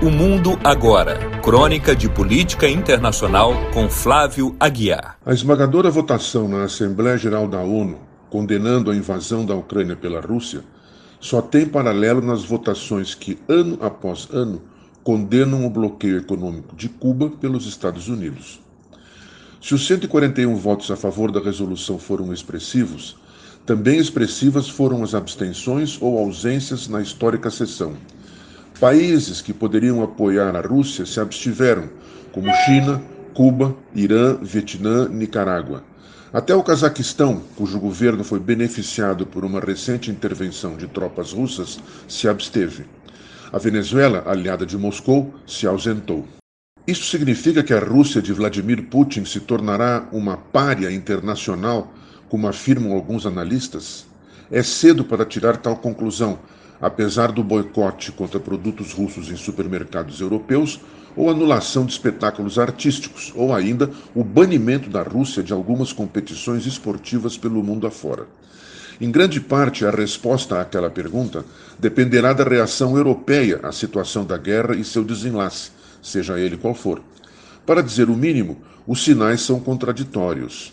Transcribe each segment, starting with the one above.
O Mundo Agora. Crônica de Política Internacional com Flávio Aguiar. A esmagadora votação na Assembleia Geral da ONU condenando a invasão da Ucrânia pela Rússia só tem paralelo nas votações que, ano após ano, condenam o bloqueio econômico de Cuba pelos Estados Unidos. Se os 141 votos a favor da resolução foram expressivos, também expressivas foram as abstenções ou ausências na histórica sessão. Países que poderiam apoiar a Rússia se abstiveram, como China, Cuba, Irã, Vietnã, Nicarágua. Até o Cazaquistão, cujo governo foi beneficiado por uma recente intervenção de tropas russas, se absteve. A Venezuela, aliada de Moscou, se ausentou. Isso significa que a Rússia de Vladimir Putin se tornará uma pária internacional, como afirmam alguns analistas? É cedo para tirar tal conclusão, apesar do boicote contra produtos russos em supermercados europeus, ou anulação de espetáculos artísticos, ou ainda o banimento da Rússia de algumas competições esportivas pelo mundo afora. Em grande parte, a resposta àquela pergunta dependerá da reação europeia à situação da guerra e seu desenlace, seja ele qual for. Para dizer o mínimo, os sinais são contraditórios.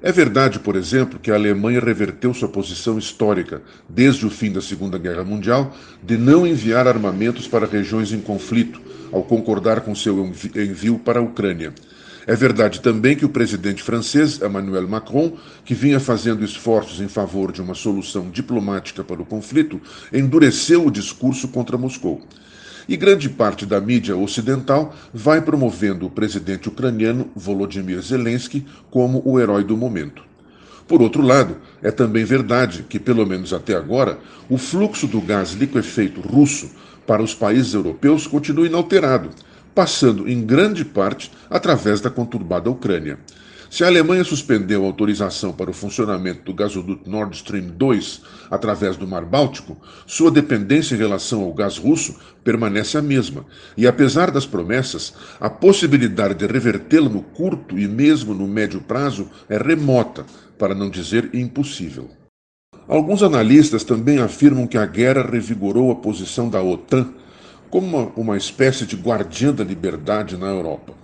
É verdade, por exemplo, que a Alemanha reverteu sua posição histórica, desde o fim da Segunda Guerra Mundial, de não enviar armamentos para regiões em conflito, ao concordar com seu envio para a Ucrânia. É verdade também que o presidente francês, Emmanuel Macron, que vinha fazendo esforços em favor de uma solução diplomática para o conflito, endureceu o discurso contra Moscou. E grande parte da mídia ocidental vai promovendo o presidente ucraniano Volodymyr Zelensky como o herói do momento. Por outro lado, é também verdade que, pelo menos até agora, o fluxo do gás liquefeito russo para os países europeus continua inalterado, passando em grande parte através da conturbada Ucrânia. Se a Alemanha suspendeu a autorização para o funcionamento do gasoduto Nord Stream 2 através do Mar Báltico, sua dependência em relação ao gás russo permanece a mesma, e apesar das promessas, a possibilidade de revertê-la no curto e mesmo no médio prazo é remota, para não dizer impossível. Alguns analistas também afirmam que a guerra revigorou a posição da OTAN como uma, uma espécie de guardiã da liberdade na Europa.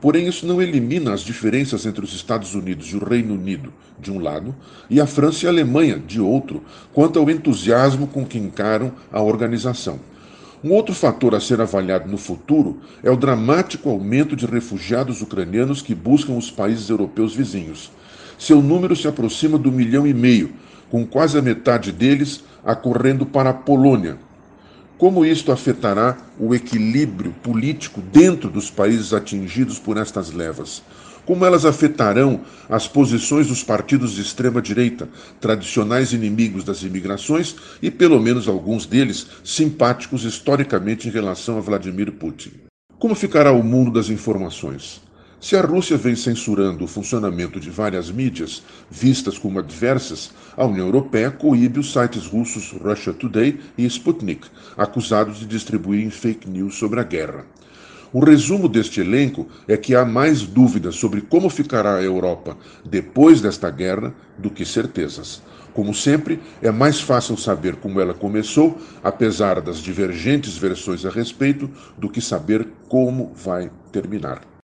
Porém, isso não elimina as diferenças entre os Estados Unidos e o Reino Unido, de um lado, e a França e a Alemanha, de outro, quanto ao entusiasmo com que encaram a organização. Um outro fator a ser avaliado no futuro é o dramático aumento de refugiados ucranianos que buscam os países europeus vizinhos. Seu número se aproxima do milhão e meio, com quase a metade deles acorrendo para a Polônia, como isto afetará o equilíbrio político dentro dos países atingidos por estas levas? Como elas afetarão as posições dos partidos de extrema-direita, tradicionais inimigos das imigrações e, pelo menos alguns deles, simpáticos historicamente em relação a Vladimir Putin? Como ficará o mundo das informações? Se a Rússia vem censurando o funcionamento de várias mídias vistas como adversas, a União Europeia coíbe os sites russos Russia Today e Sputnik, acusados de distribuir fake news sobre a guerra. O resumo deste elenco é que há mais dúvidas sobre como ficará a Europa depois desta guerra do que certezas. Como sempre, é mais fácil saber como ela começou, apesar das divergentes versões a respeito, do que saber como vai terminar.